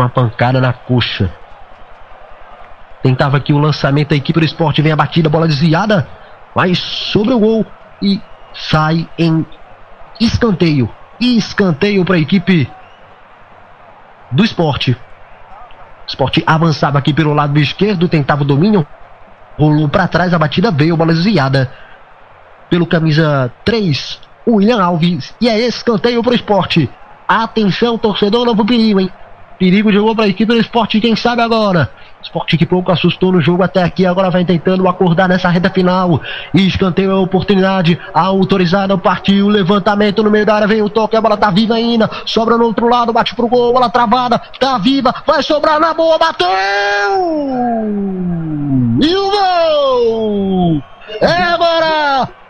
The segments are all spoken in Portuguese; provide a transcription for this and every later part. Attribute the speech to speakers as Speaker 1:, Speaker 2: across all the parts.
Speaker 1: uma pancada na coxa. Tentava aqui o lançamento da equipe do esporte, vem a batida, bola desviada, vai sobre o gol e sai em escanteio. Escanteio para a equipe do esporte. Esporte avançava aqui pelo lado esquerdo, tentava o domínio, rolou para trás, a batida veio, bola desviada pelo camisa 3, William Alves, e é escanteio para o esporte. Atenção, torcedor, novo perigo, hein? Perigo jogou para a equipe do esporte, quem sabe agora. Esporte que pouco assustou no jogo até aqui, agora vai tentando acordar nessa reta final. Escanteio a oportunidade, autorizada, partiu, levantamento no meio da área, vem o toque, a bola tá viva ainda, sobra no outro lado, bate pro gol, bola travada, tá viva, vai sobrar na boa, bateu! E o gol! É agora!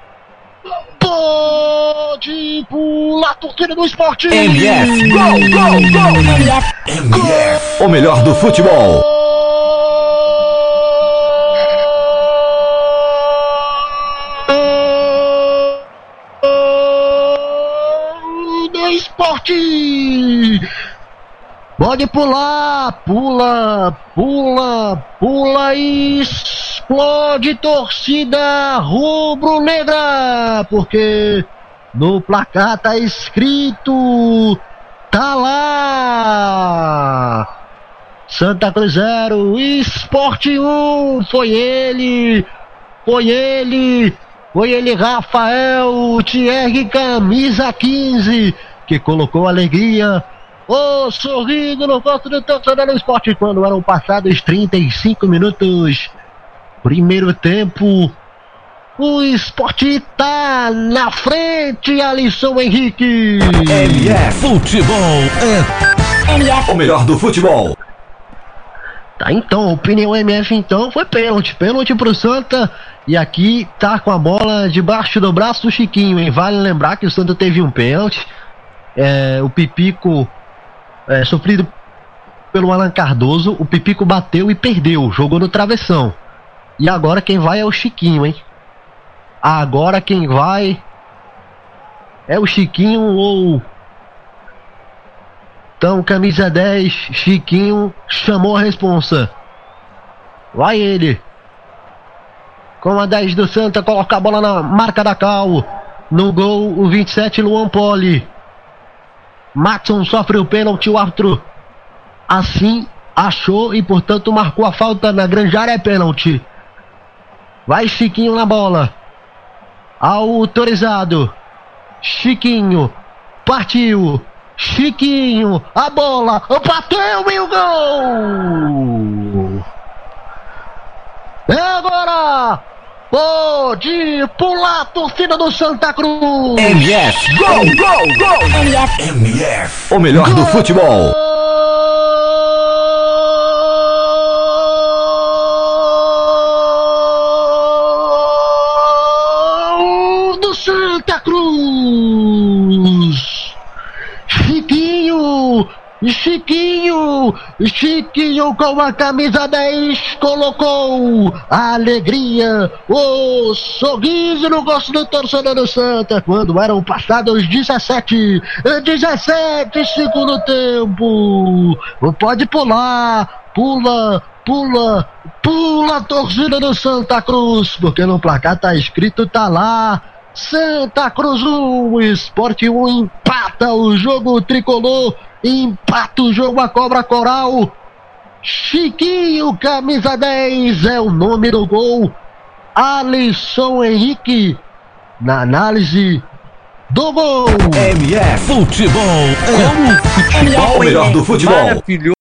Speaker 1: Pode pular, torcida do esporte!
Speaker 2: MF, gol, gol, gol! MF, MF, o melhor do futebol.
Speaker 1: esporte! Pode pular, pula, pula, pula e explode torcida rubro-negra, porque no placar tá escrito, tá lá. Santa Cruz 0, Esporte 1, um, foi ele, foi ele, foi ele, Rafael Thierry, camisa 15 que colocou alegria, o oh, sorriso no rosto do torcedor do esporte quando eram passados 35 minutos. Primeiro tempo, o esporte tá na frente, Alisson Henrique.
Speaker 2: MF Futebol é MF. o melhor do futebol.
Speaker 1: Tá, então, opinião MF então foi pênalti, pênalti pro Santa. E aqui tá com a bola debaixo do braço do Chiquinho, hein? Vale lembrar que o Santa teve um pênalti é, o Pipico é, sofrido pelo Alan Cardoso, o Pipico bateu e perdeu, jogou no travessão. E agora quem vai é o Chiquinho, hein? Agora quem vai é o Chiquinho ou. Então, camisa 10, Chiquinho chamou a responsa. Vai ele. Com a 10 do Santa, coloca a bola na marca da Cal. No gol, o 27, Luan Poli. Matson sofre o pênalti, o árbitro assim achou e portanto marcou a falta na grande área, é pênalti. Vai Chiquinho na bola. Autorizado. Chiquinho. Partiu. Chiquinho. A bola. Bateu e o gol. É agora. Pode pular, torcida do Santa Cruz!
Speaker 2: MF, gol, gol, gol! MF, MF, o melhor gol. do futebol!
Speaker 1: Chiquinho! Chiquinho! Com a camisa 10 colocou a alegria, o sorriso no rosto do torcedor do Santa quando eram passados 17, 17 segundo tempo. Pode pular, pula, pula, pula torcida do Santa Cruz, porque no placar tá escrito, tá lá. Santa Cruz 1, Esporte 1 empata o jogo tricolor Empata o jogo a cobra coral. Chiquinho, camisa 10, é o nome do gol. Alisson Henrique, na análise do gol.
Speaker 2: MF Futebol. Como futebol, o melhor do futebol. Maravilhoso.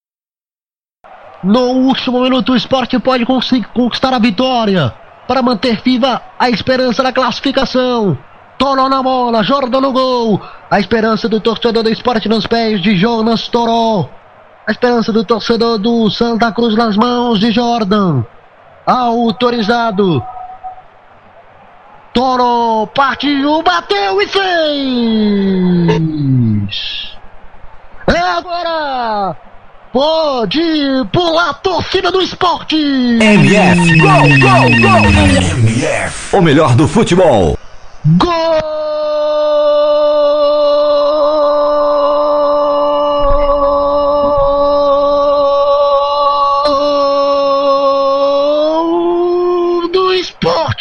Speaker 1: No último minuto, o esporte pode conquistar a vitória para manter viva a esperança da classificação. Toró na bola, Jordan no gol. A esperança do torcedor do esporte nos pés de Jonas Toró. A esperança do torcedor do Santa Cruz nas mãos de Jordan. Autorizado. Toro partiu, bateu e fez. É agora. Pode pular a torcida do esporte.
Speaker 2: MF, gol, gol, gol. MF, o melhor do futebol.
Speaker 1: Gol!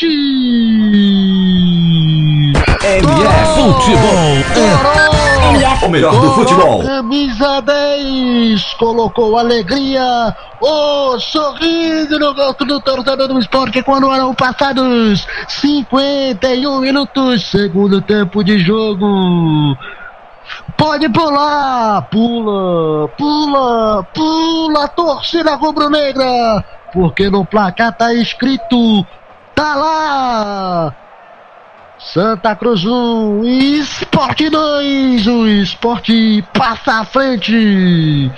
Speaker 2: MF é Futebol é o melhor do futebol.
Speaker 1: Camisa 10 colocou alegria, o sorriso no rosto do torcedor do esporte quando eram passados 51 minutos, segundo tempo de jogo. Pode pular, pula, pula, pula, torcida rubro-negra, porque no placar tá escrito tá lá, Santa Cruz 1, Esporte 2, o esporte passa à frente.